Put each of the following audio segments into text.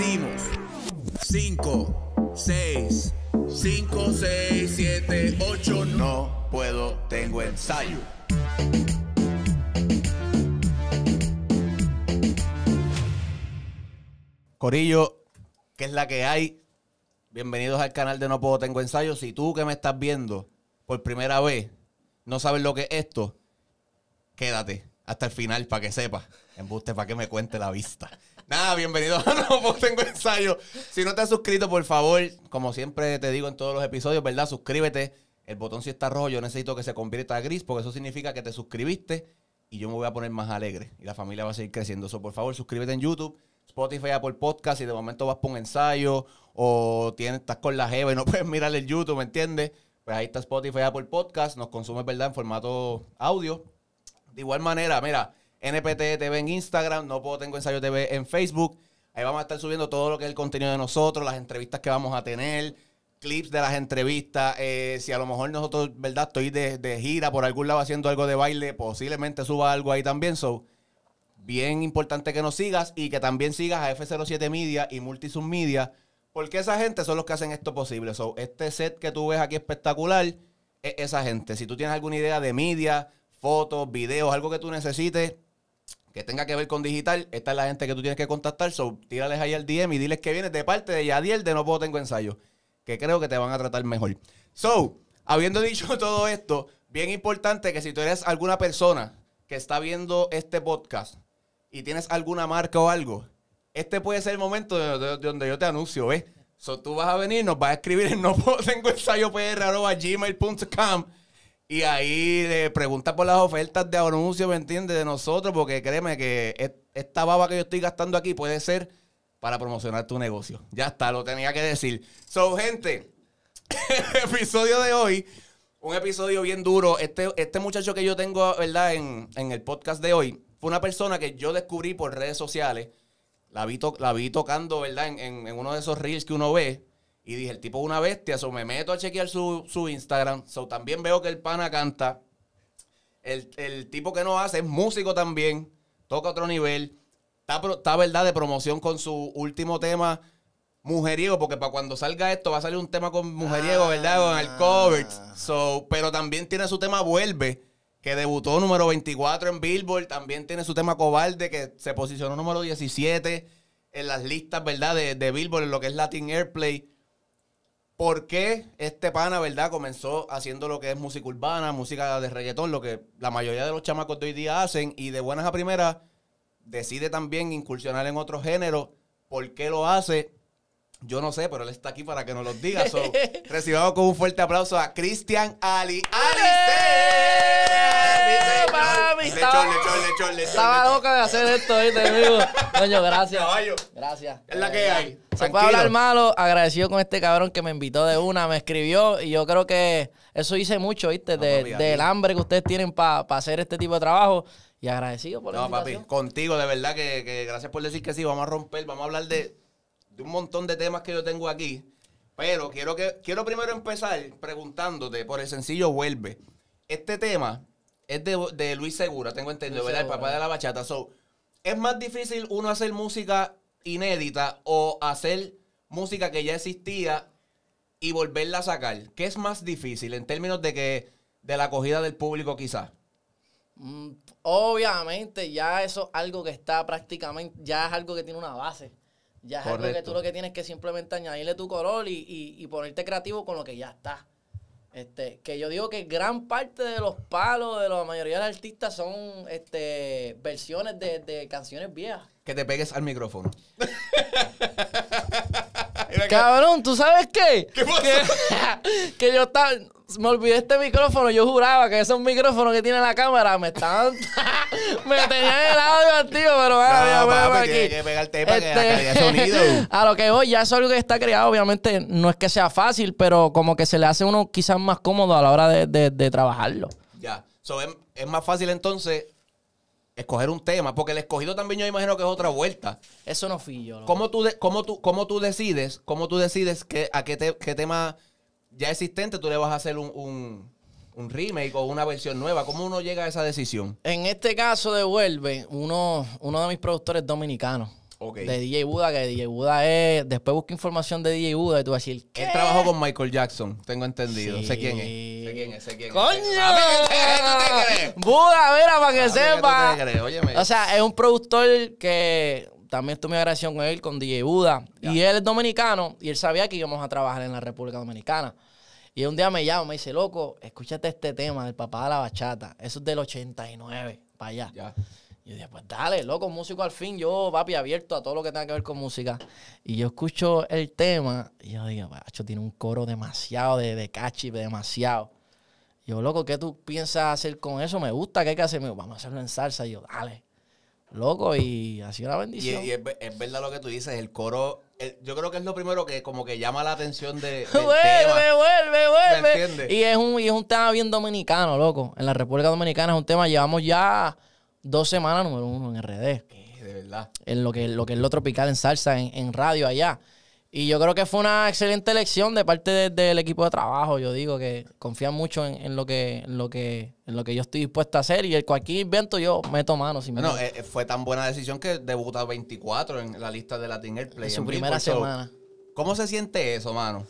decimos 5, 6, 5, 6, 7, 8, no puedo, tengo ensayo. Corillo, ¿qué es la que hay? Bienvenidos al canal de No Puedo Tengo Ensayo. Si tú que me estás viendo por primera vez no sabes lo que es esto, quédate hasta el final para que sepas. Embuste para que me cuente la vista. Nada, bienvenido a No Tengo Ensayo. Si no te has suscrito, por favor, como siempre te digo en todos los episodios, ¿verdad? Suscríbete. El botón si está rojo, yo necesito que se convierta a gris porque eso significa que te suscribiste y yo me voy a poner más alegre y la familia va a seguir creciendo. Eso, por favor, suscríbete en YouTube Spotify, Apple Podcast y de momento vas por un ensayo o tienes, estás con la jeva y no puedes mirar el YouTube, ¿me entiendes? Pues ahí está Spotify, Apple Podcast, nos consumes, ¿verdad? En formato audio. De igual manera, mira, NPT TV en Instagram, no puedo tengo ensayo TV en Facebook. Ahí vamos a estar subiendo todo lo que es el contenido de nosotros, las entrevistas que vamos a tener, clips de las entrevistas. Eh, si a lo mejor nosotros, ¿verdad? Estoy de, de, gira por algún lado haciendo algo de baile, posiblemente suba algo ahí también. So, bien importante que nos sigas y que también sigas a F07 Media y Multisum Media, porque esa gente son los que hacen esto posible. So, este set que tú ves aquí espectacular es esa gente. Si tú tienes alguna idea de media, fotos, videos, algo que tú necesites que tenga que ver con digital, esta es la gente que tú tienes que contactar. So, tírales ahí al DM y diles que vienes de parte de Yadiel de No Puedo Tengo Ensayo, que creo que te van a tratar mejor. So, habiendo dicho todo esto, bien importante que si tú eres alguna persona que está viendo este podcast, y tienes alguna marca o algo, este puede ser el momento de, donde yo te anuncio, ¿ves? So, tú vas a venir, nos vas a escribir en no tengo ensayo gmail.com y ahí le preguntas por las ofertas de anuncio, ¿me entiendes? De nosotros, porque créeme que esta baba que yo estoy gastando aquí puede ser para promocionar tu negocio. Ya está, lo tenía que decir. So, gente, episodio de hoy, un episodio bien duro. Este, este muchacho que yo tengo, ¿verdad? En, en el podcast de hoy, fue una persona que yo descubrí por redes sociales. La vi, la vi tocando, ¿verdad? En, uno de esos reels que uno ve. Y dije, el tipo es una bestia. So me meto a chequear su, Instagram. So también veo que el pana canta. El, tipo que no hace es músico también. Toca otro nivel. Está, está, ¿verdad? De promoción con su último tema mujeriego, porque para cuando salga esto va a salir un tema con mujeriego, ¿verdad? Con el cover. Ah. So, pero también tiene su tema Vuelve, que debutó número 24 en Billboard. También tiene su tema Cobarde, que se posicionó número 17 en las listas, ¿verdad? De, de Billboard, en lo que es Latin Airplay. ¿Por qué este pana, verdad, comenzó haciendo lo que es música urbana, música de reggaetón, lo que la mayoría de los chamacos de hoy día hacen, y de buenas a primeras decide también incursionar en otro género? ¿Por qué lo hace? Yo no sé, pero él está aquí para que nos lo diga. recibamos con un fuerte aplauso a Cristian Ali. ¡Ali! Estaba loca de hacer esto, ¿viste, amigo? Coño, gracias. Gracias. Es la que hay. Se puede hablar malo, agradecido con este cabrón que me invitó de una, me escribió y yo creo que eso hice mucho, ¿viste? del hambre que ustedes tienen para hacer este tipo de trabajo y agradecido por No, papi, contigo, de verdad que, que gracias por decir que sí, vamos a romper, vamos a hablar de un montón de temas que yo tengo aquí. Pero quiero, que, quiero primero empezar preguntándote por el sencillo Vuelve. Este tema es de, Luis Segura, tengo entendido, ¿verdad? El papá de la bachata. So, ¿Es más difícil uno hacer música inédita o hacer música que ya existía y volverla a sacar? ¿Qué es más difícil en términos de que de la acogida del público quizás? Mm, obviamente ya eso es algo que está prácticamente, ya es algo que tiene una base. Ya es algo que tú lo que tienes que simplemente añadirle tu color y, ponerte creativo con lo que ya está. Este, que yo digo que gran parte de los palos de la mayoría de los artistas son este, versiones de, de canciones viejas. Que te pegues al micrófono. Cabrón, ¿tú sabes qué? ¿Qué Que, que yo estaba me olvidé este micrófono. Yo juraba que esos micrófonos que tiene la cámara me estaban. me tenían el audio antiguo, pero no, papi, aquí. que pegarte para que este, sonido. a lo que voy, ya es algo que está creado. Obviamente, no es que sea fácil, pero como que se le hace uno quizás más cómodo a la hora de, de, trabajarlo. Ya. es, más fácil entonces escoger un tema, porque el escogido también yo imagino que es otra vuelta. Eso no fui yo. ¿Cómo tú, cómo tú, cómo tú decides, cómo tú decides que, a qué, qué tema ya existente, tú le vas a hacer un, remake o una versión nueva. ¿Cómo uno llega a esa decisión? En este caso de Vuelve, uno, uno de mis productores dominicanos. De DJ Buda, que DJ Buda es. Después busca información de DJ Buda y tú vas a decir. ¿qué? Él trabajó con Michael Jackson, tengo entendido. Sé quién es. Sé quién es, sé quién es. ¡Coño! Buda, mira, para que sepa. O sea, es un productor que también estuve agradecido con él, con DJ Buda. Y él es dominicano y él sabía que íbamos a trabajar en la República Dominicana. Y un día me llama, me dice, loco, escúchate este tema del papá de la bachata. Eso es del 89, para allá. Ya. Y yo dije, pues dale, loco, músico al fin. Yo, papi, abierto a todo lo que tenga que ver con música. Y yo escucho el tema y yo digo, bacho, tiene un coro demasiado de, de demasiado. Y yo, loco, ¿qué tú piensas hacer con eso? Me gusta, ¿qué hay que hacer? vamos a hacerlo en salsa. Y yo, dale. Loco, y ha sido una bendición. Y, es, verdad lo que tú dices, el coro, yo creo que es lo primero que como que llama la atención de, vuelve, vuelve, vuelve. Y es, un, y es un tema bien dominicano, loco. En la República Dominicana es un tema, llevamos ya dos semanas número uno en RD. De verdad. En lo que, lo que es lo tropical en salsa, en, en radio allá. Y yo creo que fue una excelente elección de parte del equipo de trabajo. Yo digo que confían mucho en, lo que, en, lo que, en lo que yo estoy dispuesto a hacer. Y el cualquier invento yo meto mano. Si bueno, eh, fue tan buena decisión que debuta 24 en la lista de Latin Airplay. En su primera semana. ¿Cómo se siente eso, mano?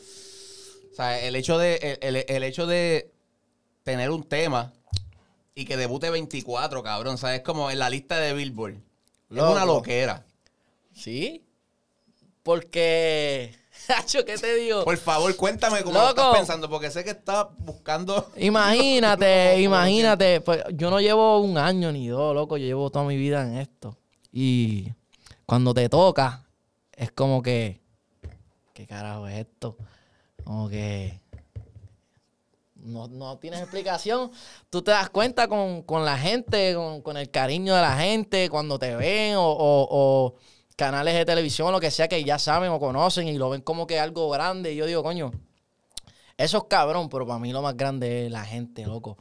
O sea, el hecho de, el, hecho de tener un tema y que debute 24, cabrón. O sea, es como en la lista de Billboard. Es una loquera. Sí. Porque. ¿qué te digo? Por favor, cuéntame cómo estás pensando, porque sé que estás buscando. Imagínate, imagínate. Pues yo no llevo un año ni dos, loco. Yo llevo toda mi vida en esto. Y cuando te toca, es como que. ¿Qué carajo es esto? Como que. No, tienes explicación. Tú te das cuenta con, la gente, con, el cariño de la gente, cuando te ven o canales de televisión o lo que sea que ya saben o conocen y lo ven como que algo grande. Y yo digo, coño, eso es cabrón, pero para mí lo más grande es la gente, loco.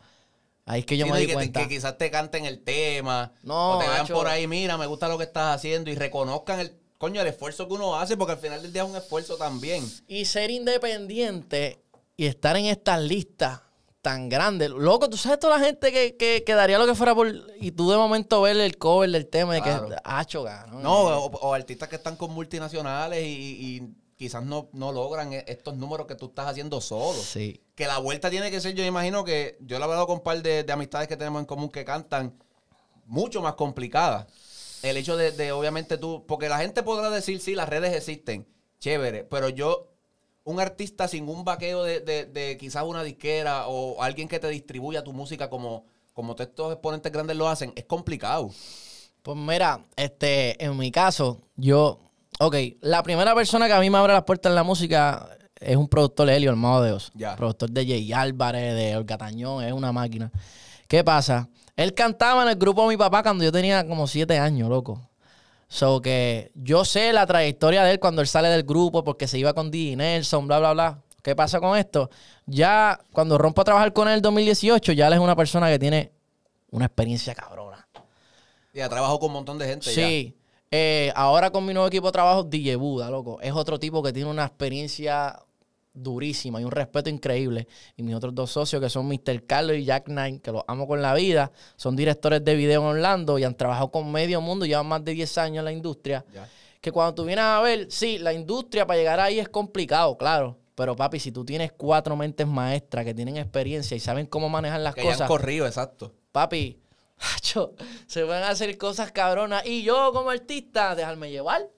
Ahí es que yo me di cuenta. que quizás te canten el tema. No, o te vean por ahí, mira, me gusta lo que estás haciendo y reconozcan el, coño, el esfuerzo que uno hace, porque al final del día es un esfuerzo también. Y ser independiente y estar en estas listas tan grande. Loco, tú sabes toda la gente que, que, daría lo que fuera por. Y tú de momento ver el cover del tema de que. Ah, ¿no? No, o, artistas que están con multinacionales y, quizás no, no, logran e, estos números que tú estás haciendo solo. Sí. Que la vuelta tiene que ser, yo imagino que. Yo lo he hablado con un par de, amistades que tenemos en común que cantan mucho más complicada. El hecho de, de, obviamente tú. Porque la gente podrá decir, sí, las redes existen. Chévere. Pero yo un artista sin un vaqueo de, quizás una disquera o alguien que te distribuya tu música como, como estos exponentes grandes lo hacen, es complicado. Pues mira, este, en mi caso, yo, ok, la primera persona que a mí me abre las puertas en la música es un productor, Helio Armado de Dios. Productor de Jay Álvarez, de Olga Tañón, es una máquina. ¿Qué pasa? Él cantaba en el grupo de mi papá cuando yo tenía como siete años, loco. So que yo sé la trayectoria de él cuando él sale del grupo porque se iba con D. Nelson, bla, bla, bla. ¿Qué pasa con esto? Ya cuando rompo a trabajar con él en 2018, ya él es una persona que tiene una experiencia cabrona. Ya trabajado con un montón de gente. Sí. Eh, ahora con mi nuevo equipo de trabajo, DJ Buda, loco. Es otro tipo que tiene una experiencia durísima y un respeto increíble. Y mis otros dos socios, que son Mr. Carlos y Jack Nine, que los amo con la vida, son directores de video en Orlando y han trabajado con medio mundo, llevan más de 10 años en la industria. Que cuando tú vienes a ver, sí, la industria para llegar ahí es complicado, claro. Pero papi, si tú tienes cuatro mentes maestras que tienen experiencia y saben cómo manejar las cosas. Que han corrido, exacto. Papi, se van a hacer cosas cabronas. Y yo como artista, dejarme llevar.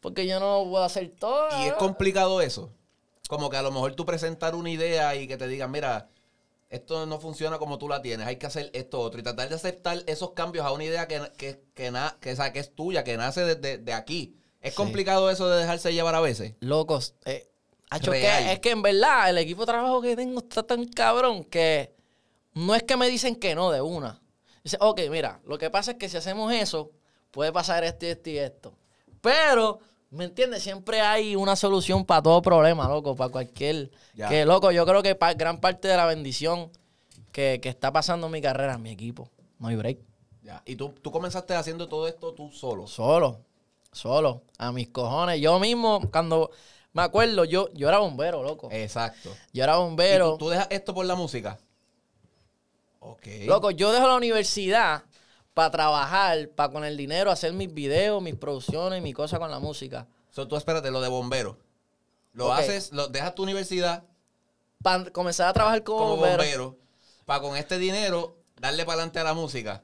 Porque yo no puedo hacer todo. Y es complicado eso. Como que a lo mejor tú presentar una idea y que te digan, mira, esto no funciona como tú la tienes, hay que hacer esto otro. Y tratar de aceptar esos cambios a una idea que, que, que, que, es tuya, que nace desde de, aquí. Es complicado eso de dejarse llevar a veces. Locos, eh, que, es que en verdad el equipo de trabajo que tengo está tan cabrón que no es que me dicen que no de una. Dice, ok, mira, lo que pasa es que si hacemos eso, puede pasar esto y esto y esto. Pero ¿Me entiendes? Siempre hay una solución para todo problema, loco, para cualquier... Que, loco, yo creo que gran parte de la bendición que, está pasando en mi carrera mi equipo. No hay break. Ya. ¿Y tú, tú comenzaste haciendo todo esto tú solo? Solo, solo. A mis cojones. Yo mismo, cuando... Me acuerdo, yo, yo era bombero, loco. Exacto. Yo era bombero. ¿Y tú, dejas esto por la música? Ok. Loco, yo dejo la universidad para trabajar, para con el dinero hacer mis videos, mis producciones, mis cosas con la música. So, tú espérate, lo de bombero. Lo haces, lo, dejas tu universidad. Para comenzar a trabajar como, bombero. Para con este dinero darle para adelante a la música.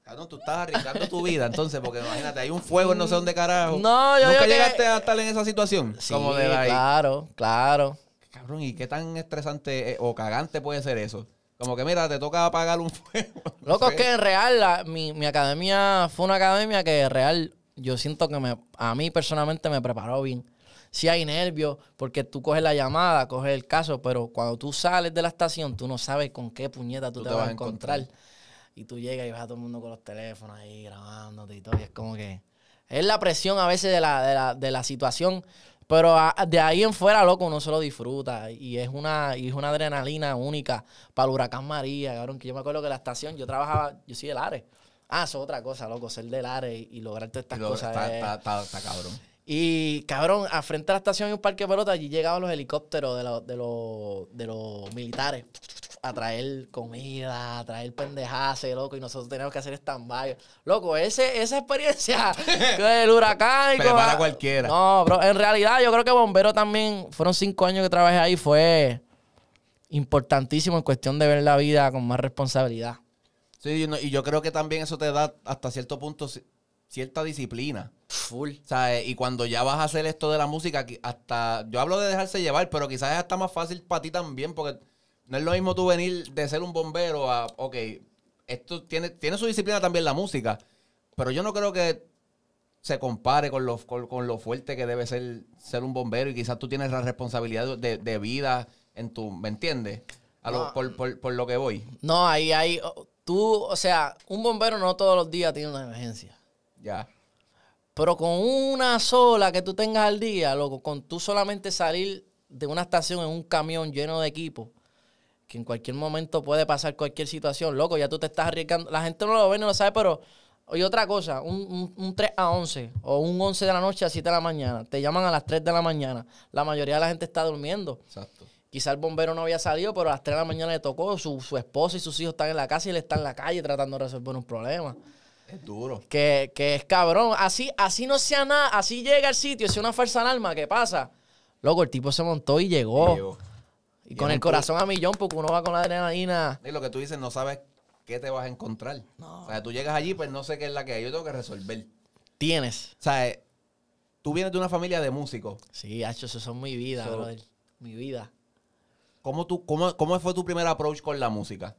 Cabrón, tú estás arriesgando tu vida, entonces, porque imagínate, hay un fuego en no sé dónde carajo. No, yo ¿Nunca llegaste a estar en esa situación? Sí, como de claro, claro. Cabrón, ¿y qué tan estresante o cagante puede ser eso? Como que, mira, te toca apagar un fuego. Loco, es que en real, mi, mi, academia fue una academia que en real yo siento que me, a mí personalmente me preparó bien. Sí hay nervios, porque tú coges la llamada, coges el caso, pero cuando tú sales de la estación, tú no sabes con qué puñeta tú, te, vas, a encontrar. Y tú llegas y vas a todo el mundo con los teléfonos ahí grabándote y todo. Y es como que es la presión a veces de la, de la, de la situación. Pero de ahí en fuera, loco, uno se lo disfruta. Y es una, y es una adrenalina única para el huracán María, cabrón. Que yo me acuerdo que la estación, yo trabajaba, yo soy del Ares. Ah, eso es otra cosa, loco, ser del Ares y, lograr todas estas cosas. Está, está, está, cabrón. Y cabrón, a frente a la estación hay un parque de pelota, allí llegaban los helicópteros de, los, de, los, de los militares a traer comida, a traer pendejase, loco, y nosotros teníamos que hacer stand-by. Loco, ese, esa experiencia del huracán y Pero para cualquiera. No, bro, en realidad yo creo que Bombero también, fueron cinco años que trabajé ahí, fue importantísimo en cuestión de ver la vida con más responsabilidad. Sí, y yo creo que también eso te da hasta cierto punto cierta disciplina. Full. ¿Sabes? Y cuando ya vas a hacer esto de la música, hasta. Yo hablo de dejarse llevar, pero quizás es hasta más fácil para ti también, porque no es lo mismo tú venir de ser un bombero a, ok, esto tiene, tiene su disciplina también la música, pero yo no creo que se compare con lo, con, lo fuerte que debe ser ser un bombero y quizás tú tienes la responsabilidad de, vida en tu, ¿me entiendes? por, lo que voy. No, ahí hay, tú, o sea, un bombero no todos los días tiene una emergencia. Ya. Pero con una sola que tú tengas al día, loco, con tú solamente salir de una estación en un camión lleno de equipo, que en cualquier momento puede pasar cualquier situación. Loco, ya tú te estás arriesgando. La gente no lo ve, no lo sabe, pero... Oye, otra cosa, un, un, 3 a 11 o un 11 de la noche a 7 de la mañana. Te llaman a las 3 de la mañana. La mayoría de la gente está durmiendo. Exacto. Quizá el bombero no había salido, pero a las 3 de la mañana le tocó. Su, su esposa y sus hijos están en la casa y él está en la calle tratando de resolver un problema. Es duro. Que, que es cabrón. Así, así no sea nada. Así llega al sitio, es una falsa alarma. ¿Qué pasa? Loco, el tipo se montó y llegó. Y, con el corazón a millón, porque uno va con la adrenalina. Y lo que tú dices, no sabes qué te vas a encontrar. O sea, tú llegas allí, pues no sé qué es la que hay. Yo tengo que resolver. Tienes. O sea, tú vienes de una familia de músicos. Sí, hecho, eso son mi vida, brother. Mi vida. ¿Cómo, tú, cómo, ¿Cómo fue tu primer approach con la música?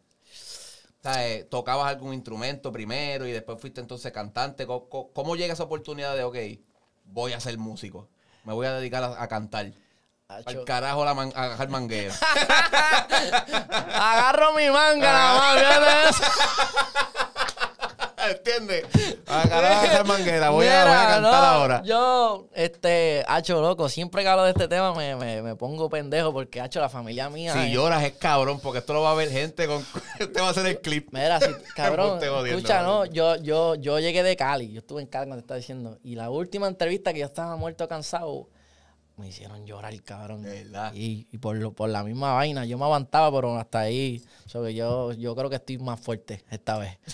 O sea, ¿Tocabas algún instrumento primero y después fuiste entonces cantante? ¿Cómo, cómo llega esa oportunidad de, ok, voy a ser músico? Me voy a dedicar a cantar. Al carajo la man agarrar manguera. Agarro mi manga, nada más. ¿Entiendes? Agarrar la manguera. Voy, a, voy a cantar ahora. Yo, este, hacho loco, siempre que hablo de este tema me, me, me pongo pendejo porque, hacho, la familia mía. Si lloras es cabrón, porque esto lo va a ver gente con. este va a ser el clip. Mira, si, cabrón. escucha, no, yo, yo, yo llegué de Cali. Yo estuve en Cali cuando te estaba diciendo. Y la última entrevista que yo estaba muerto cansado me hicieron llorar, cabrón. Y, y por, lo, por la misma vaina, yo me aguantaba, pero hasta ahí, sobre yo, yo creo que estoy más fuerte esta vez.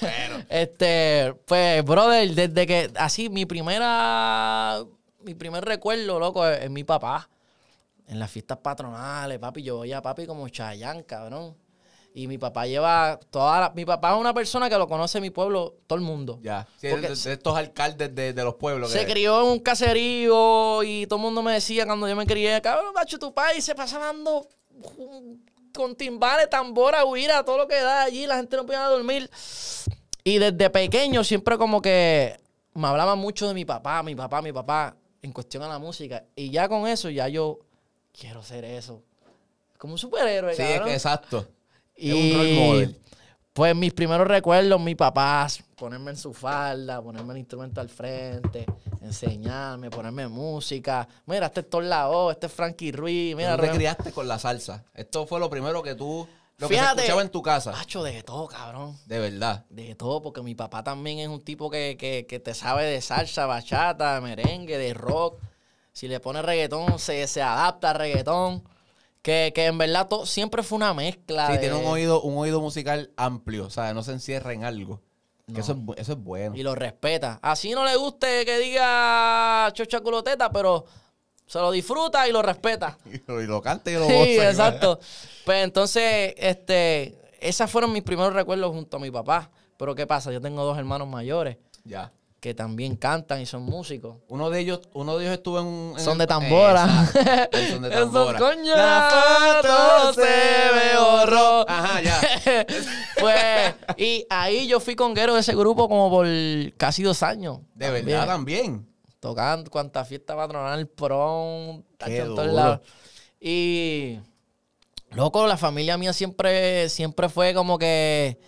Bueno. este, pues, brother, desde que, así, mi primera, mi primer recuerdo, loco, es, mi papá. En las fiestas patronales, papi, yo veía a papi como Chayán, cabrón. Y mi papá lleva toda la, Mi papá es una persona que lo conoce mi pueblo, todo el mundo. Ya. de, estos alcaldes de, los pueblos. Se crió en un caserío y todo el mundo me decía cuando yo me crié, cabrón, macho, tu país se pasa dando con timbales, tambora, huira, todo lo que da allí, la gente no podía dormir. Y desde pequeño siempre como que me hablaba mucho de mi papá, mi papá, mi papá, en cuestión a la música. Y ya con eso, ya yo quiero ser eso. Como un superhéroe, Sí, exacto. Y un Pues mis primeros recuerdos, mis papás, ponerme en su falda, ponerme el instrumento al frente, enseñarme, ponerme música. Mira, este es Torlao, este es Frankie Ruiz. Mira, tú te criaste con la salsa. Esto fue lo primero que tú, lo que se escuchaba en tu casa. Macho, de todo, cabrón. De verdad. De todo, porque mi papá también es un tipo que, que, que te sabe de salsa, bachata, merengue, de rock. Si le pone reggaetón, se, se adapta a reggaetón. Que, que en verdad todo, siempre fue una mezcla. Sí, tiene un oído, un oído musical amplio, o sea, no se encierra en algo. eso, es, eso es bueno. Y lo respeta. Así no le guste que diga chocha culoteta, pero se lo disfruta y lo respeta. y, lo, canta y lo goza. Sí, exacto. pues entonces, este, esos fueron mis primeros recuerdos junto a mi papá. Pero ¿qué pasa? Yo tengo dos hermanos mayores. Ya que también cantan y son músicos. Uno de ellos, uno de ellos estuvo en un... son de tambora. son de tambora. coño, la foto se me borró. Ajá, ya. pues, y ahí yo fui conguero de ese grupo como por casi dos años. De verdad, también. Tocando cuanta fiesta patronal, prom, Qué en todos lados. Y, loco, la familia mía siempre, siempre fue como que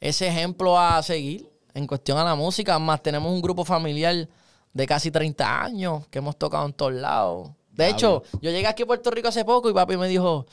ese ejemplo a seguir en cuestión a la música. Más tenemos un grupo familiar de casi 30 años que hemos tocado en todos lados. De hecho, yo llegué aquí a Puerto Rico hace poco y papi me dijo,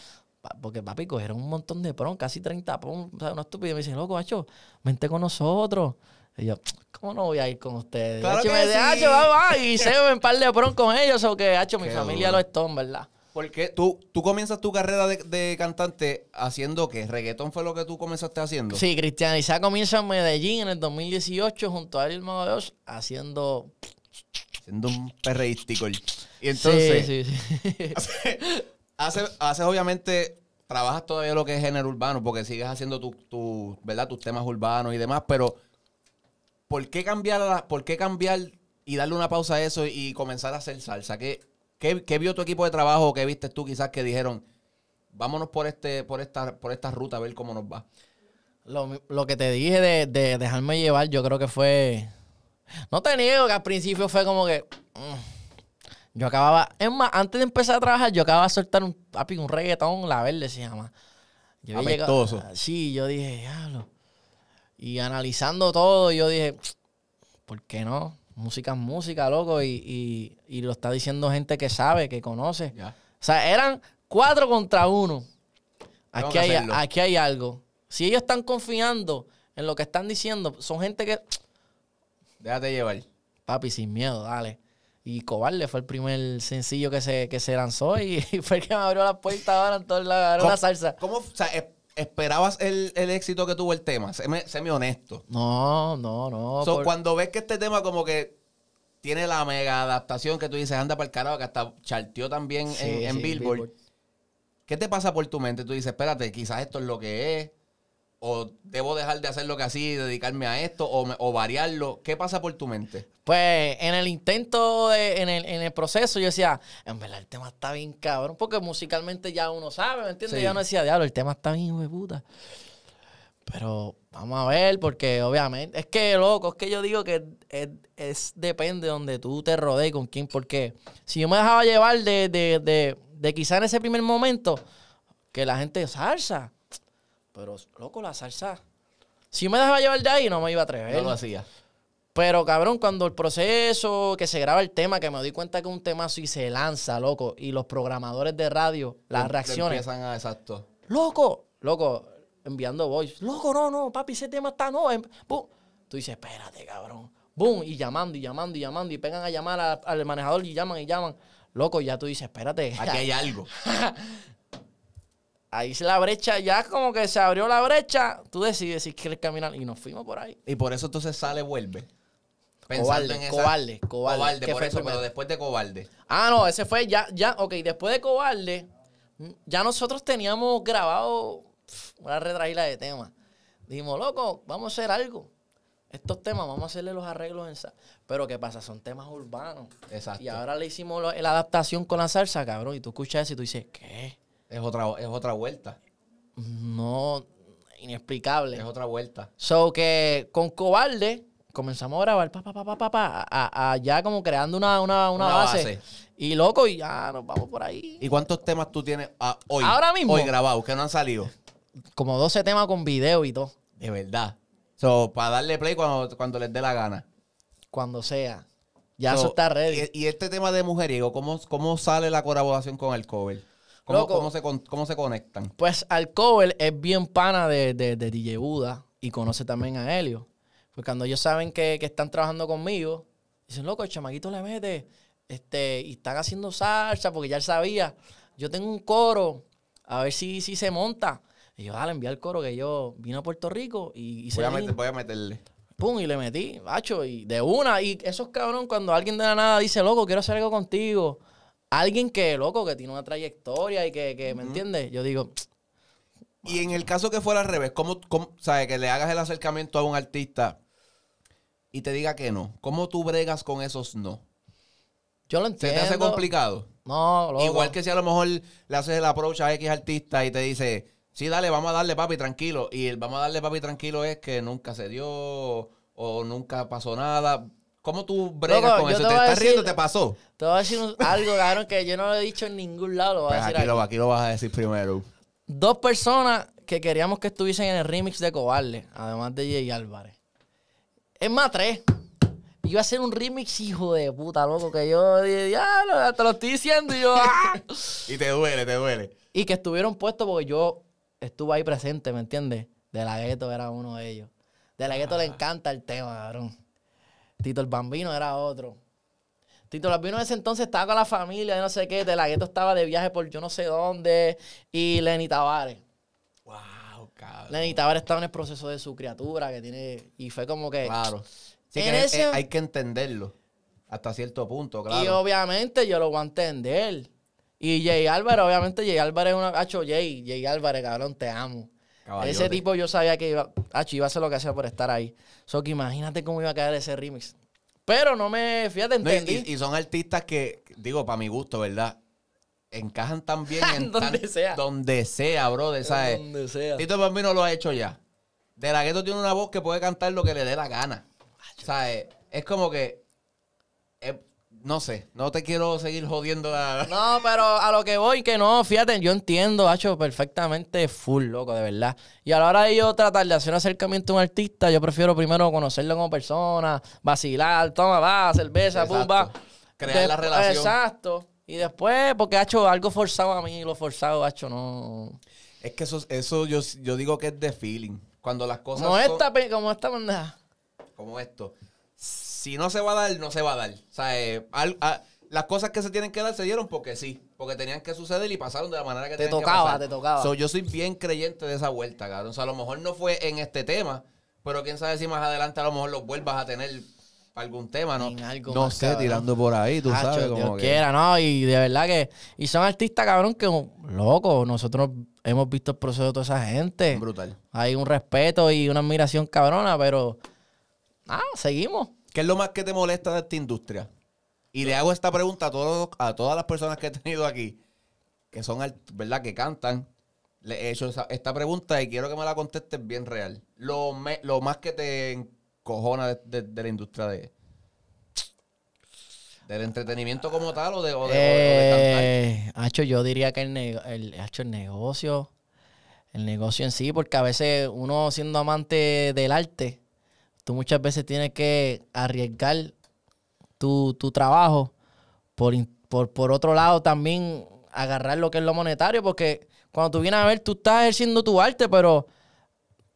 porque papi cogieron un montón de prom, casi 30 prom, o sea, una estupidez. Me dice, loco, macho, vente con nosotros. Y yo, ¿cómo no voy a ir con ustedes? Claro que me sí. va, va, y se ven un par de prom con ellos, o que, hacho, mi familia lo es todo, ¿verdad? Porque tú, tú comienzas tu carrera de, cantante haciendo qué? ¿Reggaetón fue lo que tú comenzaste haciendo? Sí, Cristian Isaac comienza en Medellín en el 2018 junto a Ariel Mago Dios haciendo... Haciendo un perreístico. Y entonces... Sí, sí, sí. haces, obviamente... Trabajas todavía lo que es género urbano porque sigues haciendo tu, ¿verdad? tus temas urbanos y demás, pero ¿por qué cambiar, por qué cambiar y darle una pausa a eso y comenzar a hacer salsa? ¿Qué, ¿Qué, vio tu equipo de trabajo o qué viste tú quizás que dijeron, vámonos por este, por esta, por esta ruta a ver cómo nos va? Lo, que te dije de, dejarme llevar, yo creo que fue. No te niego que al principio fue como que. Mm, yo acababa. Es más, antes de empezar a trabajar, yo acababa de soltar un un reggaetón, la verde se llama. Yo Apestoso. sí, yo dije, diablo. Y analizando todo, yo dije, ¿por qué no? Música es música, loco, y, lo está diciendo gente que sabe, que conoce. O sea, eran cuatro contra uno. Aquí hay, aquí hay algo. Si ellos están confiando en lo que están diciendo, son gente que... Déjate llevar. Papi, sin miedo, dale. Y Cobarde fue el primer sencillo que se, que se lanzó y, fue el que me abrió la puerta ahora en toda la, salsa. ¿Cómo, o sea, ¿Esperabas el, éxito que tuvo el tema? Séme, honesto. No, no, no. Cuando ves que este tema como que tiene la mega adaptación que tú dices, anda para el carajo, que hasta charteó también en, Billboard. ¿Qué te pasa por tu mente? Tú dices, espérate, quizás esto es lo que es o debo dejar de hacer lo que así y dedicarme a esto o, variarlo. ¿Qué pasa por tu mente? Pues en el intento, en, el, proceso, yo decía, en verdad el tema está bien cabrón, porque musicalmente ya uno sabe, ¿me entiendes? Ya no decía, diablo, el tema está bien, de puta. Pero vamos a ver, porque obviamente, es que loco, es que yo digo que es, depende de donde tú te rodees, con quién, porque si yo me dejaba llevar de, de, de, de quizá en ese primer momento, que la gente salsa pero, loco, la salsa. Si me dejaba llevar de ahí, no me iba a atrever. No lo hacía. Pero, cabrón, cuando el proceso, que se graba el tema, que me doy cuenta que es un tema así se lanza, loco, y los programadores de radio, las reacciones. Empiezan a, exacto. Loco, loco, enviando voice. Loco, no, no, papi, ese tema está no. Em, Tú dices, espérate, cabrón. Boom, y llamando, y llamando, y llamando, y pegan a llamar al manejador y llaman y llaman. Loco, ya tú dices, espérate. Aquí hay algo. ahí la brecha, ya como que se abrió la brecha, tú decides si quieres caminar y nos fuimos por ahí. Y por eso entonces sale, vuelve. Cobarde, en cobarde, cobarde, cobarde. por eso, pero después de cobarde. Ah, no, ese fue ya, ya, ok, después de cobarde, ya nosotros teníamos grabado una retraída de temas. Dijimos, loco, vamos a hacer algo. Estos temas, vamos a hacerle los arreglos en salsa. Pero ¿qué pasa? Son temas urbanos. Exacto. Y ahora le hicimos la adaptación con la salsa, cabrón. Y tú escuchas eso y tú dices, ¿qué? Es otra, es otra vuelta. No, inexplicable. Es otra vuelta. So que con Cobarde comenzamos a grabar, pa, pa, pa, pa, pa, a, ya como creando una, una, una, base. Y loco, y ya nos vamos por ahí. ¿Y cuántos temas tú tienes ah, hoy? Ahora mismo. Hoy grabados, que no han salido. Como 12 temas con video y todo. De verdad. So, para darle play cuando, cuando les dé la gana. Cuando sea. Ya eso está ready. Y, este tema de mujeriego, ¿cómo, ¿cómo sale la colaboración con el cover? ¿Cómo, se, ¿Cómo, se, conectan? Pues Alcover es bien pana de, de, DJ Buda y conoce también a Helio. Pues cuando ellos saben que, están trabajando conmigo, dicen, loco, el chamaquito le mete, este, y están haciendo salsa, porque ya él sabía, yo tengo un coro, a ver si, si se monta. Y yo, dale, envía el coro que yo vine a Puerto Rico y, voy, a voy a meterle. Pum, y le metí, macho, y de una. Y esos cabrón, cuando alguien de la nada dice, loco, quiero hacer algo contigo. Alguien que, loco, que tiene una trayectoria y que, que ¿me entiendes? Yo digo, y en el caso que fuera al revés, ¿cómo, cómo sabes, que le hagas el acercamiento a un artista y te diga que no? ¿Cómo tú bregas con esos no? Yo lo entiendo. ¿Se te hace complicado? No, loco. Igual que si a lo mejor le haces el approach a X artista y te dice, sí, dale, vamos a darle papi tranquilo. Y el vamos a darle papi tranquilo es que nunca se dio o nunca pasó nada. ¿Cómo tú bregas con eso? ¿Te, estás riendo? ¿Te pasó? Te voy a decir algo, cabrón, que yo no lo he dicho en ningún lado. Lo pues a aquí, Lo, aquí lo vas a decir primero. Dos personas que queríamos que estuviesen en el remix de Cobarde, además de Jay Álvarez. Es más, tres. Iba a ser un remix, hijo de puta, loco, que yo dije, ya, te lo estoy diciendo y yo, ¡ah! y te duele, te duele. Y que estuvieron puestos porque yo estuve ahí presente, ¿me entiendes? De la gueto era uno de ellos. De la gueto le encanta el tema, cabrón. Tito el Bambino era otro. Tito el Bambino en ese entonces estaba con la familia, no sé qué. De la gueto estaba de viaje por yo no sé dónde. Y Lenny Tavares. Wow, cabrón. Lenny Tavares estaba en el proceso de su criatura que tiene. Y fue como que. Claro. Sí, que hay que entenderlo. Hasta cierto punto, claro. Y obviamente yo lo voy a entender. Y Jay Álvarez, obviamente Jay Álvarez es una. Hacho, Jay, Jay Álvarez, cabrón, te amo. Ese tipo yo sabía que iba, iba a hacer lo que hacía por estar ahí. So que imagínate cómo iba a quedar ese remix. Pero no me, fíjate, entendí. y, son artistas que, digo, para mi gusto, ¿verdad? Encajan tan bien en donde sea. Donde sea, brother, ¿sabes? Donde sea. Tito Bambino lo ha hecho ya. De la Gueto tiene una voz que puede cantar lo que le dé la gana. ¿Sabes? Es como que no sé, no te quiero seguir jodiendo la... No, pero a lo que voy, que no, fíjate, yo entiendo, hecho perfectamente full, loco, de verdad. Y a la hora de yo tratar de hacer un acercamiento a un artista, yo prefiero primero conocerlo como persona, vacilar, toma, va, cerveza, pum, va. Crear la relación. Exacto. Y después, porque ha hecho algo forzado a mí, lo forzado, ha hecho no... Es que eso, eso yo, yo digo que es de feeling. Cuando las cosas Como esta, como esta bandeja. Como esto si no se va a dar, no se va a dar. O sea, eh, las cosas que se tienen que dar se dieron porque sí, porque tenían que suceder y pasaron de la manera que te tenían tocaba, que pasar. Te tocaba, te tocaba. yo soy bien creyente de esa vuelta, cabrón. O sea, a lo mejor no fue en este tema, pero quién sabe si más adelante a lo mejor los vuelvas a tener algún tema, ¿no? no sé, tirando por ahí, tú sabes. Como que... quiera, ¿no? Y de verdad que... Y son artistas, cabrón, que, loco, nosotros hemos visto el proceso de toda esa gente. Brutal. Hay un respeto y una admiración cabrona, pero... Ah, seguimos. ¿Qué es lo más que te molesta de esta industria? Y le hago esta pregunta a, todos, a todas las personas que he tenido aquí, que son, ¿verdad?, que cantan. Le he hecho esta pregunta y quiero que me la contestes bien real. Lo, lo más que te encojona de, la industria de, del entretenimiento como tal o de, o de, cantar. Eh, yo diría que el, el, el negocio, el negocio en sí, porque a veces uno siendo amante del arte, tú muchas veces tienes que arriesgar tu, trabajo por, por, otro lado también agarrar lo que es lo monetario, porque cuando tú vienes a ver, tú estás ejerciendo tu arte, pero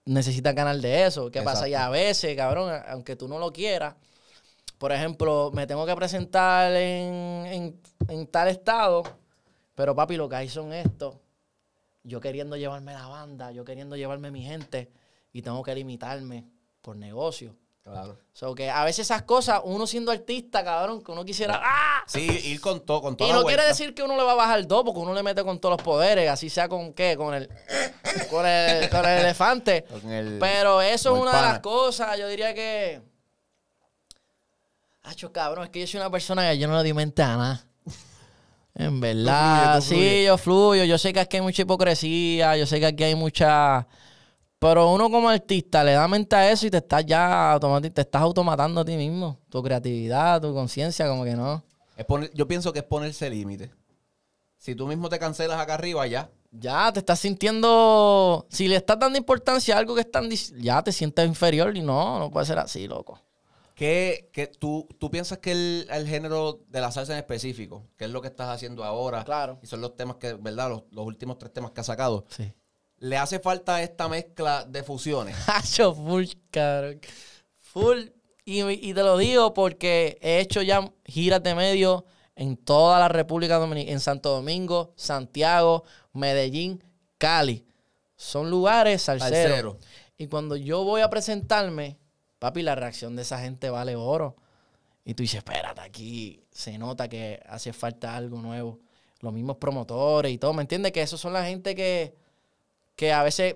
necesitas ganar de eso. ¿Qué pasa? Y a veces, cabrón, aunque tú no lo quieras, por ejemplo, me tengo que presentar en, en tal estado, pero papi, lo que hay son estos. Yo queriendo llevarme la banda, yo queriendo llevarme mi gente, y tengo que limitarme por negocio. Claro. So que a veces esas cosas, uno siendo artista, cabrón, que uno quisiera. ¡Ah! Sí, ir con todo, con todo. Y no quiere decir que uno le va a bajar dos, porque uno le mete con todos los poderes, así sea con qué, con el. con el, con el elefante. Pero eso es una de las cosas, yo diría que. Hacho, cabrón, es que yo soy una persona que yo no le di mente a nada. En verdad, sí, yo fluyo. Yo sé que aquí hay mucha hipocresía, yo sé que aquí hay mucha pero uno como artista le da mente a eso y te estás ya te estás automatando a ti mismo. Tu creatividad, tu conciencia, como que no. yo pienso que es ponerse límite. Si tú mismo te cancelas acá arriba, ya. Ya, te estás sintiendo. Si le estás dando importancia a algo que están ya te sientes inferior y no, no puede ser así, loco. ¿Qué, que tú, tú piensas que el, género de la salsa en específico, que es lo que estás haciendo ahora, claro. y son los temas que, ¿verdad? Los, los últimos tres temas que has sacado. Sí le hace falta esta mezcla de fusiones. Hacho, full, cabrón. Full. Y, te lo digo porque he hecho ya giras de medio en toda la República Dominicana, en Santo Domingo, Santiago, Medellín, Cali. Son lugares salseros. Y cuando yo voy a presentarme, papi, la reacción de esa gente vale oro. Y tú dices, espérate, aquí se nota que hace falta algo nuevo. Los mismos promotores y todo, ¿me entiendes? Que esos son la gente que, que a veces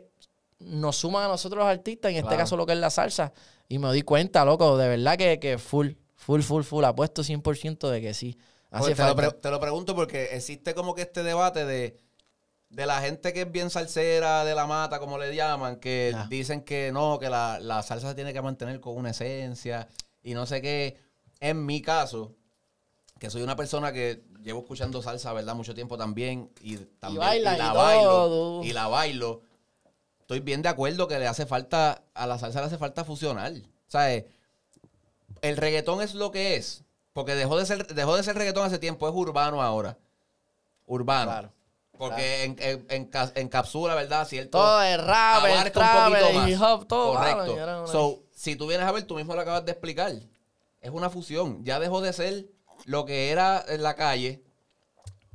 nos suman a nosotros los artistas, en este caso lo que es la salsa. Y me di cuenta, loco, de verdad que, que full, full, full, full, apuesto 100% de que sí. Hace te, lo te lo pregunto porque existe como que este debate de de la gente que es bien salsera, de la mata, como le llaman, que dicen que no, que la, salsa se tiene que mantener con una esencia y no sé qué. En mi caso, que soy una persona que llevo escuchando salsa, ¿verdad? Mucho tiempo también y también la bailo y la bailo. Estoy bien de acuerdo que le hace falta a la salsa le hace falta fusionar. ¿Sabes? El reggaetón es lo que es, porque dejó de ser dejó de ser reggaetón hace tiempo, es urbano ahora. Urbano. Claro. Porque en, en, encapsula, ¿verdad? Cierto. Todo es rap, el trap, el hip hop, todo. Correcto. so, si tú vienes a ver, tú mismo lo acabas de explicar. Es una fusión. Ya dejó de ser lo que era en la calle.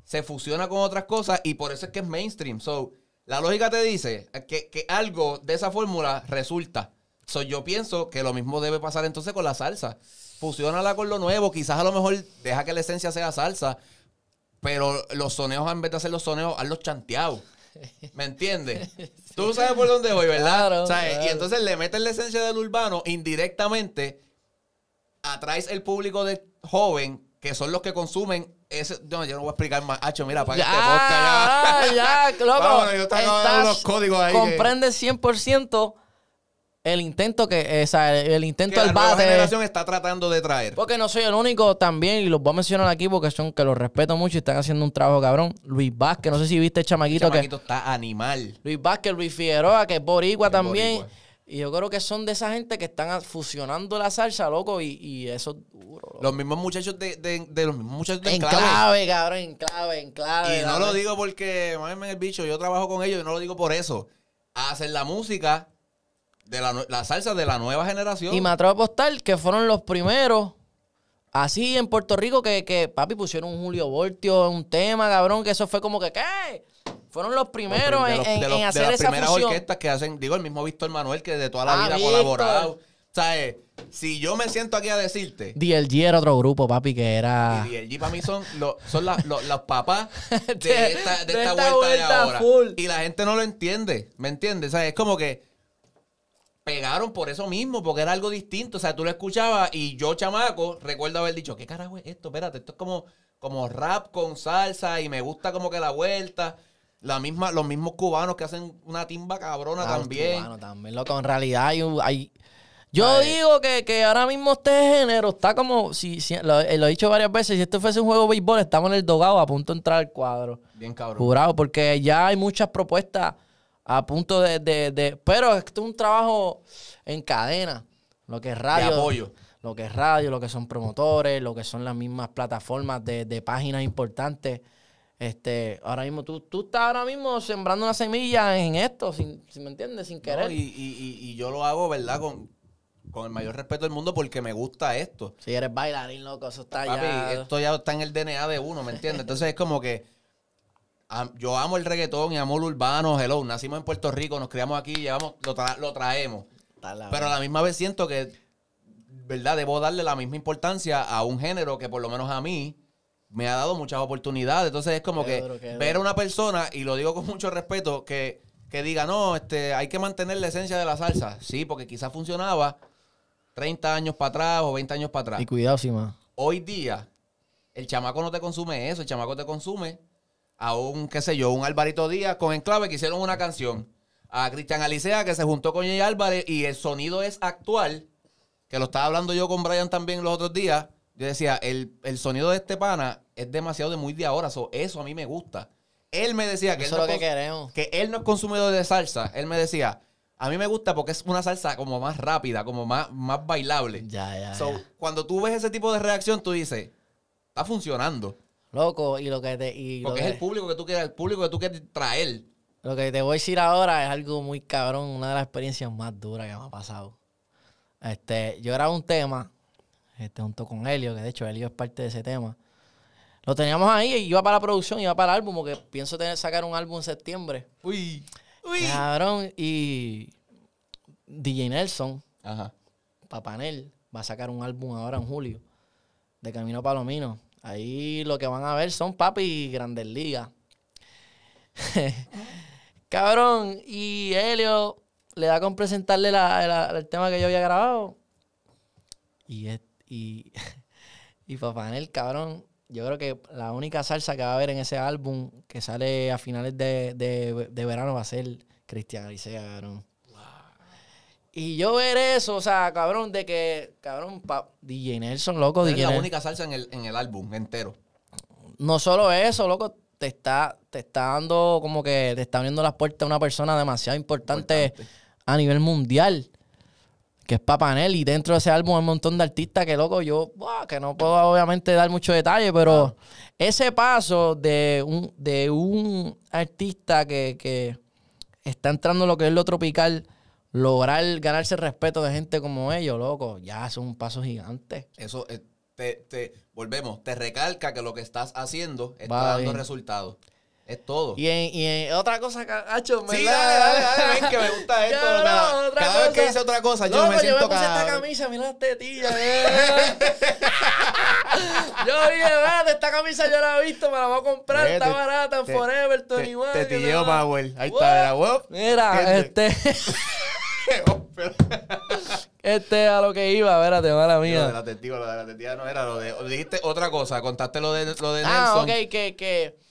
Se fusiona con otras cosas y por eso es que es mainstream. So, la lógica te dice que, que algo de esa fórmula resulta. So, yo pienso que lo mismo debe pasar entonces con la salsa. Fusionala con lo nuevo. Quizás a lo mejor deja que la esencia sea salsa pero los soneos, en vez de hacer los soneos, hazlos chanteados. ¿Me entiendes? Tú sabes por dónde voy, ¿verdad? Y entonces le metes la esencia del urbano indirectamente, atraes el público de joven, que son los que consumen ese. No, yo no voy a explicar más. Hacho, mira, para que te ya. ya, loco. Vámonos, yo estás, unos códigos ahí. Comprende 100% el intento que, esa, el intento del bate. La generación está tratando de traer. Porque no soy el único también, y los voy a mencionar aquí porque son que los respeto mucho y están haciendo un trabajo cabrón. Luis Vázquez, no sé si viste el chamaquito, el chamaquito está animal. Luis Vázquez, Luis Figueroa, que es boricua también. Y yo creo que son de esa gente que están fusionando la salsa, loco, y, eso es duro. Los mismos muchachos de, de, los mismos muchachos de en clave. cabrón, en clave, en clave. Y no lo digo porque, mámenme el bicho, yo trabajo con ellos y no lo digo por eso. Hacen la música de la, salsa de la nueva generación. Y me atrevo a apostar que fueron los primeros, así en Puerto Rico, que, que papi pusieron un Julio Voltio, un tema, cabrón, que eso fue como que, ¿qué? Fueron los primeros en, en, en, hacer de las primeras orquestas que hacen, digo, el mismo Víctor Manuel, que de toda la ah, vida ha colaborado. ¿Sabes? Si yo me siento aquí a decirte. DLG era otro grupo, papi, que era. Y DLG para mí son, son los papás de esta, de esta, vuelta, de ahora. Y la gente no lo entiende. ¿Me entiendes? ¿Sabes? Es como que pegaron por eso mismo, porque era algo distinto. O sea, tú lo escuchabas y yo, chamaco, recuerdo haber dicho, ¿qué carajo es esto? Espérate, esto es como, como rap con salsa y me gusta como que la vuelta. La misma, los mismos cubanos que hacen una timba cabrona ah, también. Cubano también, loco. En realidad hay, hay yo digo que, ahora mismo este género está como, si, lo, he dicho varias veces, si esto fuese un juego de béisbol, estamos en el dogado a punto de entrar al cuadro. Bien cabrón. Jurado, porque ya hay muchas propuestas a punto de, de, pero esto es un trabajo en cadena, lo que es radio. apoyo. Lo que es radio, lo que son promotores, lo que son las mismas plataformas de, de páginas importantes. Este, ahora mismo, tú, tú estás ahora mismo sembrando una semilla en esto, sin, me entiendes, sin querer. y, y, y, yo lo hago, ¿verdad? Con, con el mayor respeto del mundo porque me gusta esto. Si eres bailarín, loco, eso está ya. Esto ya está en el DNA de uno, ¿me entiendes? Entonces es como que yo amo el reggaetón y amo el urbano, hello, nacimos en Puerto Rico, nos criamos aquí, llevamos, lo, traemos. Pero a la misma vez siento que, ¿verdad? Debo darle la misma importancia a un género que por lo menos a mí me ha dado muchas oportunidades. Entonces es como que ver a una persona, y lo digo con mucho respeto, que, que diga, no, este, hay que mantener la esencia de la salsa. Sí, porque quizás funcionaba 30 años para atrás o 20 años para atrás. Y cuidado, sí, más. Hoy día, el chamaco no te consume eso, el chamaco te consume a un, qué sé yo, un Alvarito Díaz con Enclave que hicieron una canción. A Cristian Alicea que se juntó con Jay Álvarez y el sonido es actual, que lo estaba hablando yo con Brian también los otros días. Yo decía, el, sonido de este pana es demasiado de muy de ahora, eso a mí me gusta. Él me decía que, él no que, él no es consumidor de salsa. Él me decía, a mí me gusta porque es una salsa como más rápida, como más, más bailable. Ya, ya, Cuando tú ves ese tipo de reacción, tú dices, está funcionando. Loco, y lo que te. Y Porque es el público que tú quieres, el público que tú quieres traer. Lo que te voy a decir ahora es algo muy cabrón, una de las experiencias más duras que me ha pasado. Este, yo grabé un tema, este, junto con Helio, que de hecho Helio es parte de ese tema. Lo teníamos ahí y iba para la producción, iba para el álbum, porque pienso tener sacar un álbum en septiembre. Uy, uy. Cabrón, y DJ Nelson. Ajá Papanel va a sacar un álbum ahora en julio de Camino Palomino. Ahí lo que van a ver son papi Grandes Ligas. Cabrón, y Helio le da con presentarle el tema que yo había grabado. Y, y, y Papanel, cabrón, yo creo que la única salsa que va a haber en ese álbum que sale a finales de, verano va a ser Cristian Alicea, cabrón. Y yo ver eso, o sea, cabrón, de que, cabrón, DJ Nelson, loco. Es la única salsa en el, en el álbum entero. No solo eso, loco, te está, te está dando como que te está abriendo las puertas a una persona demasiado importante, a nivel mundial que es Papanel, y dentro de ese álbum hay un montón de artistas que, loco, yo, que no puedo obviamente dar mucho detalle, pero ese paso de un, de un artista que, está entrando en lo que es lo tropical, lograr ganarse el respeto de gente como ellos, loco, ya es un paso gigante. Eso, eh, te, te, volvemos, te recalca que lo que estás haciendo está dando resultados. Es todo. Y en, y en otra cosa, Hacho, Sí, dale, dale, dale, ven que me gusta esto. cada, cada vez que dice otra cosa, yo me siento yo me puse esta camisa, mira las tetillas. Eh. yo dije, vete, esta camisa yo la he visto, me la voy a comprar, está barata en Forever, Tony One. Te, te llevo Power. Ahí está, mira, Mira, este... este a lo que iba, espérate, mala mía. Lo de la testigo, lo de la testiga no era lo de... Dijiste otra cosa, contaste lo de, lo de ah, Nelson. Ah, ok, que... que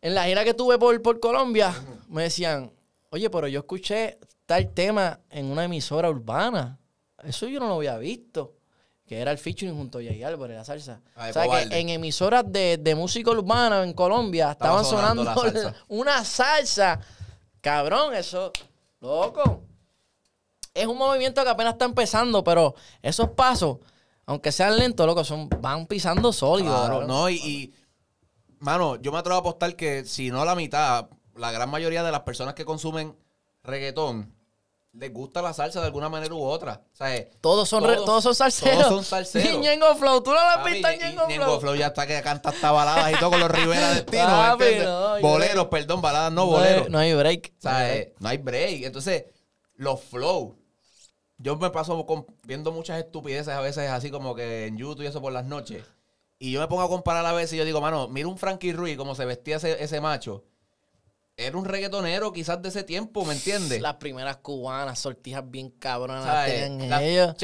en la gira que tuve por, por Colombia, me decían, oye, pero yo escuché tal tema en una emisora urbana. Eso yo no lo había visto. Que era el featuring junto a Jay Álvarez, la salsa. o sea, que en emisoras de, de, música urbana en Colombia estaban sonando, una salsa. Cabrón, eso, loco. Es un movimiento que apenas está empezando, pero esos pasos, aunque sean lentos, loco, son, van pisando sólido. Claro, no, y mano, yo me atrevo a apostar que si no la mitad, la gran mayoría de las personas que consumen reggaetón les gusta la salsa de alguna manera u otra. O sea, eh, todos son, todos, son salseros. Todos son salseros. Y Ñengo Flow, tú no lo has visto en Ñengo Flow. Ñengo Flow ya está que canta hasta baladas y todo con los Rivera Destino. boleros, perdón, baladas no, boleros. No hay break. O sea, eh, no hay break. Entonces, los flow. Yo me paso viendo muchas estupideces a veces así como que en YouTube y eso por las noches. Y yo me pongo a comparar a veces y yo digo, mano, mira un Frankie Ruiz, como se vestía ese, macho. Era un reggaetonero quizás de ese tiempo, ¿me entiendes? Las primeras cubanas, sortijas bien cabronas tenían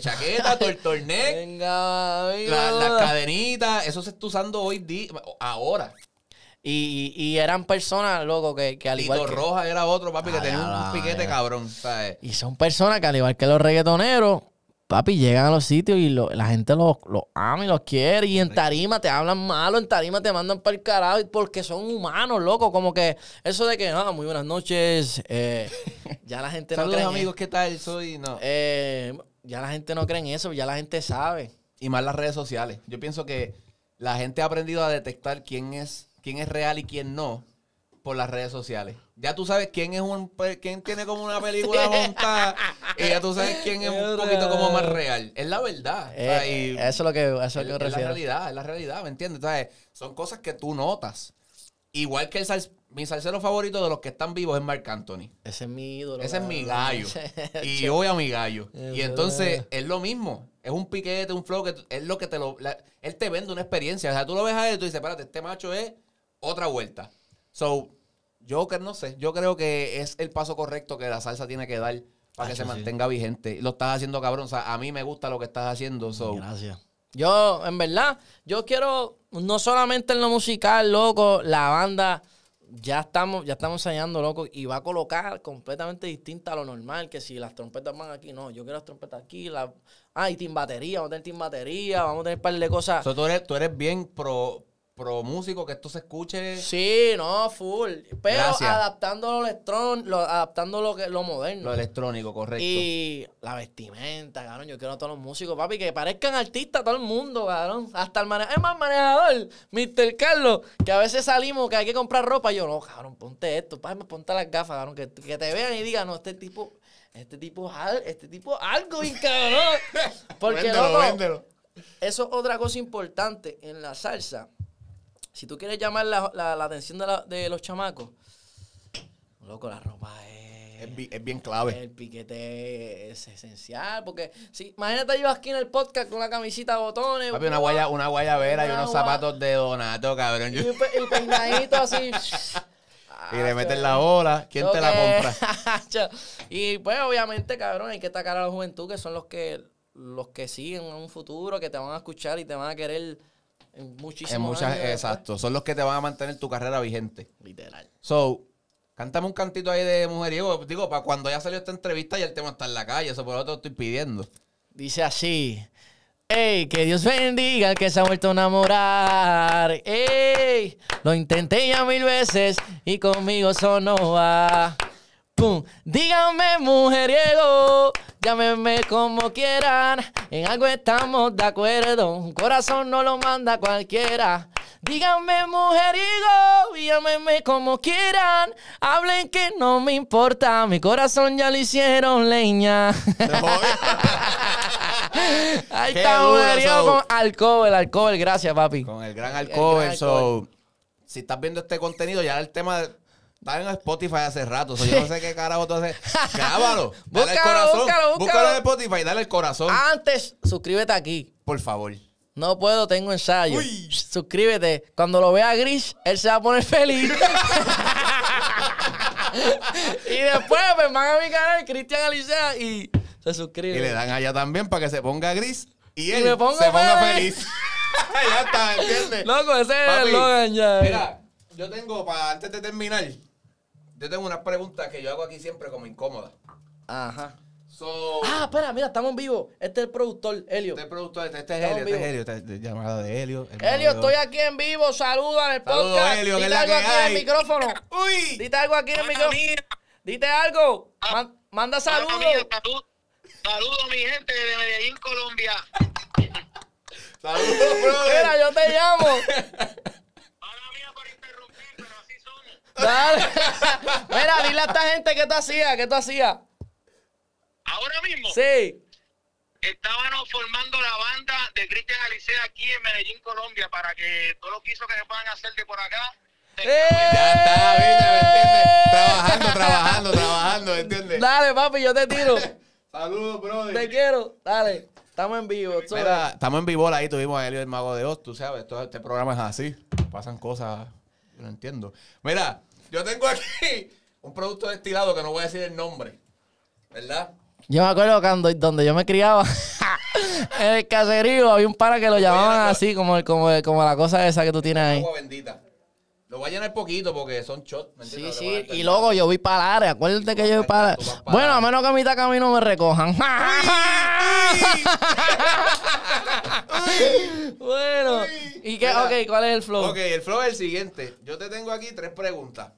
chaqueta, tortorneck, Venga, la, las cadenitas, eso se está usando hoy día, ahora. Y, y, eran personas, loco, que, que al igual que... Roja era otro, papi, que tenía un piquete cabrón, ¿sabes? Y son personas que al igual que los reggaetoneros, Papi, llegan a los sitios y la gente los, ama y los quiere. Y en tarima te hablan malo, en tarima te mandan para el carajo porque son humanos, loco. Como que eso de que, ah, muy buenas noches. Eh, ya la gente no cree. amigos, ¿qué tal? Soy, no. Eh, ya la gente no cree en eso, ya la gente sabe. Y más las redes sociales. Yo pienso que la gente ha aprendido a detectar quién es, quién es real y quién no por las redes sociales. Ya tú sabes quién es un quién tiene como una película montada y ya tú sabes quién es un poquito como más real. Es la verdad. Eh, eso es lo que eso es, lo que es la realidad, es la realidad, ¿me entiendes? Entonces, son cosas que tú notas. Igual que el mi salsero favorito de los que están vivos es Marc Anthony. Ese es mi ídolo. Ese es mi gallo. y yo voy a mi gallo. y entonces es lo mismo. Es un piquete, un flow que es lo que te lo él te vende una experiencia. O sea, tú lo ves a él y tú dices, espérate, este macho es otra vuelta. So, yo que no sé, yo creo que es el paso correcto que la salsa tiene que dar para que se mantenga vigente. Lo estás haciendo cabrón. O sea, a mí me gusta lo que estás haciendo. So. Gracias. Yo, en verdad, yo quiero, no solamente en lo musical, loco, la banda ya estamos, ya estamos ensayando, loco, y va a colocar completamente distinta a lo normal, que si las trompetas van aquí, no, yo quiero las trompetas aquí, la, ah, y batería, vamos a tener team batería, vamos a tener un par de cosas. tú, eres, tú eres bien pro, pro músico, que esto se escuche. Sí, no, full. Pero adaptando lo electrónico, adaptando lo que lo moderno. Lo electrónico, correcto. Y la vestimenta, cabrón. Yo quiero a todos los músicos, papi, que parezcan artistas todo el mundo, cabrón. Hasta el manejador. Es más, manejador, Mr. Carlos, que a veces salimos que hay que comprar ropa. Y yo, no, cabrón, ponte esto, papi, ponte las gafas, cabrón. Que, que te vean y digan, no, este tipo, este tipo, este tipo, algo, cabrón. Porque, loco, eso es otra cosa importante en la salsa si tú quieres llamar la, atención de, los chamacos, loco, la ropa es. Es, bien clave. El piquete es esencial. Porque, si, imagínate yo aquí en el podcast con una camisita de botones. Papi, una, guaya, una guayabera y unos zapatos de Donato, cabrón. Y, y peinadito así. y le meten la ola. ¿Quién te la compra? y pues, obviamente, cabrón, hay que atacar a la juventud, que son los que los que siguen en un futuro, que te van a escuchar y te van a querer en muchísimos muchas, Exacto. Son los que te van a mantener tu carrera vigente. Literal. So, cántame un cantito ahí de mujeriego. Digo, para cuando ya salió esta entrevista y el tema está en la calle. Eso por lo te estoy pidiendo. Dice así. Ey, que Dios bendiga al que se ha vuelto a enamorar. Ey, lo intenté ya mil veces y conmigo eso no va. Pum, díganme mujeriego, llámenme como quieran. En algo estamos de acuerdo. Un corazón no lo manda cualquiera. Díganme mujeriego, llámenme como quieran. Hablen que no me importa. Mi corazón ya lo hicieron leña. Ahí está mujeriego con alcohol, alcohol. Gracias, papi. Con el gran alcohol. So, si estás viendo este contenido, ya el tema Está en Spotify hace rato. yo no sé qué carajo tú haces. Grábalo. Dale el corazón. Búscalo, búscalo. en Spotify. Dale el corazón. Antes, suscríbete aquí. Por favor. No puedo, tengo ensayo. Suscríbete. Cuando lo vea Gris, él se va a poner feliz. y después me pues, van a mi canal, Cristian Alicea, y se suscribe. Y le dan allá también para que se ponga gris y él se ponga feliz. ya está, ¿entiendes? Loco, ese es el Logan ya. Mira, yo tengo, para antes de terminar, yo tengo una pregunta que yo hago aquí siempre como incómoda. Ajá. ah, espera, mira, estamos en vivo. Este es el productor, Helio. Este es el productor, este, este es Helio, este es Helio, este es llamada de Helio. Helio, estoy aquí en vivo, saluda en el Saludo, podcast. Helio, Dite algo aquí en el micrófono. Uy. Dite algo aquí en el micrófono. Dite algo. Ah. manda saludos. Saludos, mi gente de Medellín, Colombia. saludos, bro. Mira, yo te llamo. Dale. Mira, dile a esta gente qué tú hacías, qué tú hacías. ¿Ahora mismo? Sí. Estábamos formando la banda de Cristian Alicea aquí en Medellín, Colombia, para que todo lo que hizo que se puedan hacer de por acá. ¡Eh! Ya está, ¿me entiendes? Trabajando, trabajando, trabajando, ¿me entiendes? Dale, papi, yo te tiro. Saludos, brother. Te quiero, dale. Estamos en vivo. Mira, estamos en vivo ahí, tuvimos a Elio el Mago de Oz, tú sabes, todo este programa es así. Pasan cosas no entiendo. Mira, yo tengo aquí un producto destilado que no voy a decir el nombre. ¿Verdad? Yo me acuerdo cuando donde yo me criaba, en el caserío, había un para que lo llamaban así, como, como, como la cosa esa que tú tienes ahí. Agua bendita. Lo voy a llenar poquito porque son shots. ¿me sí, sí. Y luego yo voy para el área. Acuérdate que yo para Bueno, a menos que a mitad camino me recojan. bueno. ¿Y qué? ok, ¿cuál es el flow? Ok, el flow es el siguiente. Yo te tengo aquí tres preguntas.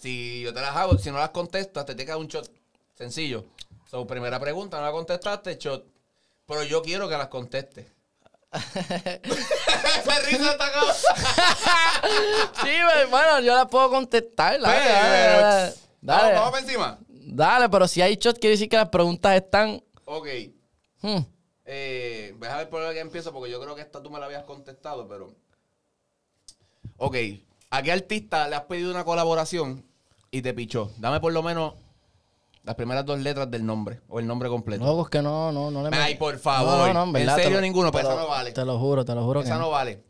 Si yo te las hago, si no las contestas, te tengo un shot. Sencillo. So, primera pregunta, no la contestaste, shot. Pero yo quiero que las contestes. Esa risa está Sí, bueno, yo la puedo contestar. Dale, dale, Vamos, encima. Dale, pero si hay shot, quiere decir que las preguntas están. Ok. Hmm. Eh, voy a ver por qué empiezo, porque yo creo que esta tú me la habías contestado, pero. Ok. ¿A qué artista le has pedido una colaboración y te pichó? Dame por lo menos las primeras dos letras del nombre o el nombre completo. No, pues que no, no, no le Ay, por favor. No, no, en, serio ninguno, pues esa no vale. Te lo juro, te lo juro. Esa no vale.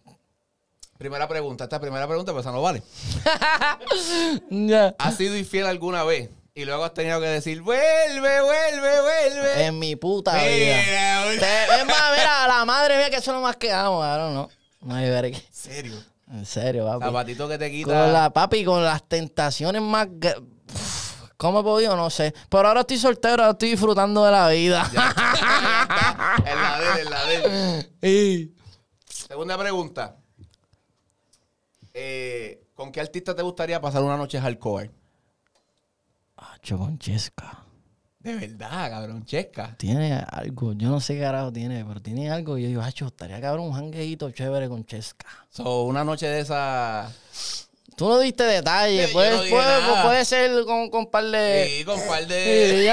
Primera pregunta, esta primera pregunta, pues esa no vale. ¿Has sido infiel alguna vez? Y luego has tenido que decir, vuelve, vuelve, vuelve. En mi puta vida. es más, mira, la madre mía que eso es lo más que amo, no. No hay ver ¿En serio? En serio, papi. Zapatito que te quita. Con la, papi, con las tentaciones más... ¿Cómo he podido? No sé. Pero ahora estoy soltero, ahora estoy disfrutando de la vida. En la de en la de Segunda pregunta. Eh, ¿Con qué artista te gustaría pasar una noche hardcore? Con Chesca. De verdad, cabrón, Chesca. Tiene algo, yo no sé qué carajo tiene, pero tiene algo. Y yo digo, Hacho, estaría cabrón un jangueito chévere con Chesca. So, una noche de esa Tú no diste detalles. puede, puede, ser con, con par de. Sí, con par de.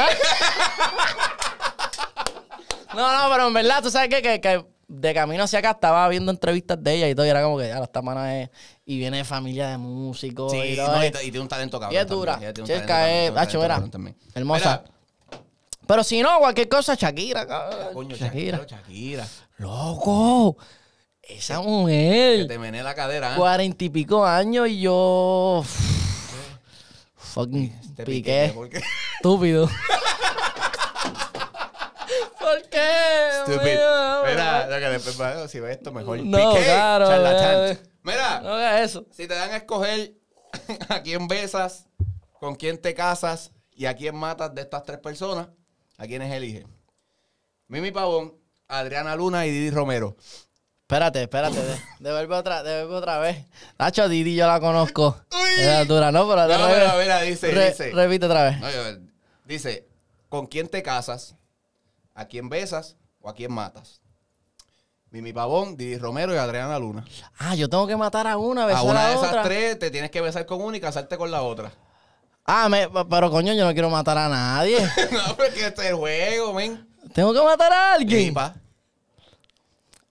no, no, pero en verdad, tú sabes que, que, de camino hacia acá estaba viendo entrevistas de ella y todo, y era como que ya la esta mana es. Y viene de familia de músicos. Sí, y, todo, no, y, y- tiene un talento cabrón. y es dura. talento es. Hacho, también. Hermosa. Mira, Pero si no, cualquier cosa, Shakira. cabrón. coño, Shakira. Shakira. Shakira. Loco. Esa Que mujer. te mené la cadera, ¿eh? Cuarenta y pico años y yo. Fucking Te piqué. ¿por qué? Estúpido. ¿Por qué? Stupid. Mira, lo que después si ves esto mejor. No, Piqué, claro, charlatán. bebé. Mira, No hagas eso. si te dan a escoger a quién besas, con quién te casas y a quién matas de estas tres personas, ¿a quiénes eliges? Mimi Pavón, Adriana Luna y Didi Romero. Espérate, espérate. de- Devuelve otra, devuelve otra vez. Nacho, Didi yo la conozco. Uy. Es dura, ¿no? Pero, No, pero mira, dice, re- dice. Repite otra vez. No, yo- dice, ¿con quién te casas? ¿A quién besas o a quién matas? Mimi Pavón, Didi Romero y Adriana Luna. Ah, yo tengo que matar a una, A besar una a de esas otra. tres te tienes que besar con una y casarte con la otra. Ah, me- pero coño, yo no quiero matar a nadie. no, porque este es el juego, men. tengo que matar a alguien. Sí, pa.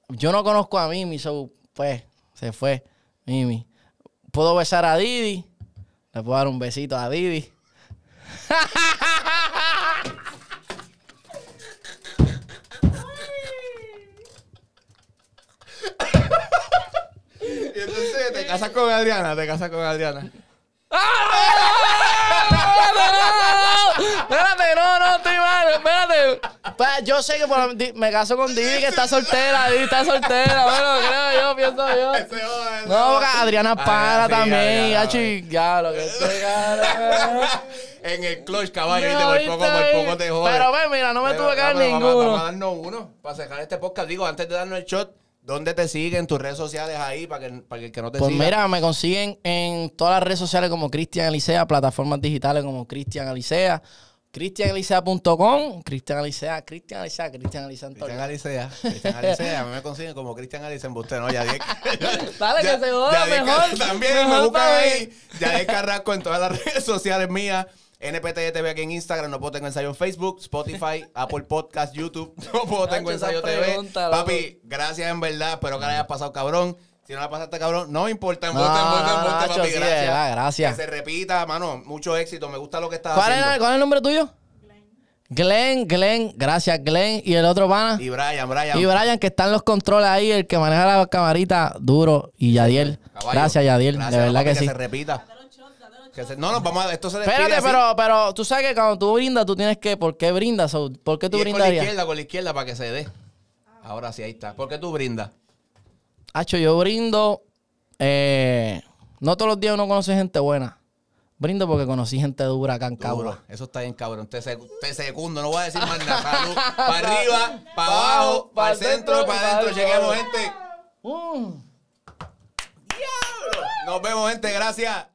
Yo no conozco a Mimi, so, pues, se fue Mimi. Puedo besar a Didi. Le puedo dar un besito a Didi. Y entonces te casas con Adriana, te casas con Adriana. Espérate, no, no, estoy mal, espérate. Pues, yo sé que por- di- me caso con Didi, que está soltera, Didi está soltera, bueno, creo yo, pienso yo. Ese joda, ese No, porque Adriana Ah, para sí, también, Adriana, gacho, y ya, lo que estoy cabrón. En el clutch, caballo, No, y por ¿viste? poco, por poco te jode. Pero ve, mira, no me Pero, tuve que dar vamos, ninguno. Vamos a darnos uno para cerrar este podcast. Digo, antes de darnos el shot, ¿dónde te siguen tus redes sociales ahí para que, para que no te Pues siga? mira, me consiguen en todas las redes sociales como Cristian Alicea, plataformas digitales como Cristian Alicea, cristianalicea.com, Cristian Alicea, Cristian Alicea, Cristian Alicea todos Cristian. Alicea. Cristian Alicea. A mí me consiguen como Cristian Alicea en usted, ¿no? Yadier. Dale, que se joda, mejor, También me buscan ahí. Yadier Carrasco en todas las redes sociales mías. NPT TV aquí en Instagram, no puedo tengo ensayo en Facebook, Spotify, Apple Podcast, YouTube, no puedo tengo Nacho, esa ensayo TV. loco. Papi, gracias en verdad, espero que la hayas pasado cabrón. Si no la pasaste cabrón, no importa, No, embuste, embuste, no, embuste, Nacho, papi, sí, de gracias. Que se repita, mano, mucho éxito, me gusta lo que estás ¿Cuál, haciendo. era- ¿Cuál es el nombre tuyo? Glenn, Glenn, gracias Glenn. ¿Y el otro pana? Y Brian, Brian. Y Brian, que están los controles ahí, el que maneja la camarita, duro. Y Yadiel. Caballo. Gracias, Yadiel. Gracias, de verdad papi, que sí. se repita. Que se- no, no, vamos a, esto se despide Espérate, así. pero, pero tú sabes que cuando tú brindas, tú tienes que. ¿Por qué brindas? O, ¿Por qué tú Y es con la brindarías? izquierda, con la izquierda para que se dé. Ahora sí, ahí está. ¿Por qué tú brindas? Hacho, yo brindo. eh, no todos los días uno conoce gente buena. Brindo porque conocí gente dura acá en. Cagua. Eso está bien, cabrón. Te, sec- te secundo, no voy a decir más nada. Salud. Para arriba, para abajo, para el centro, para adentro. Lleguemos, gente. Mm. Nos vemos, gente. Gracias.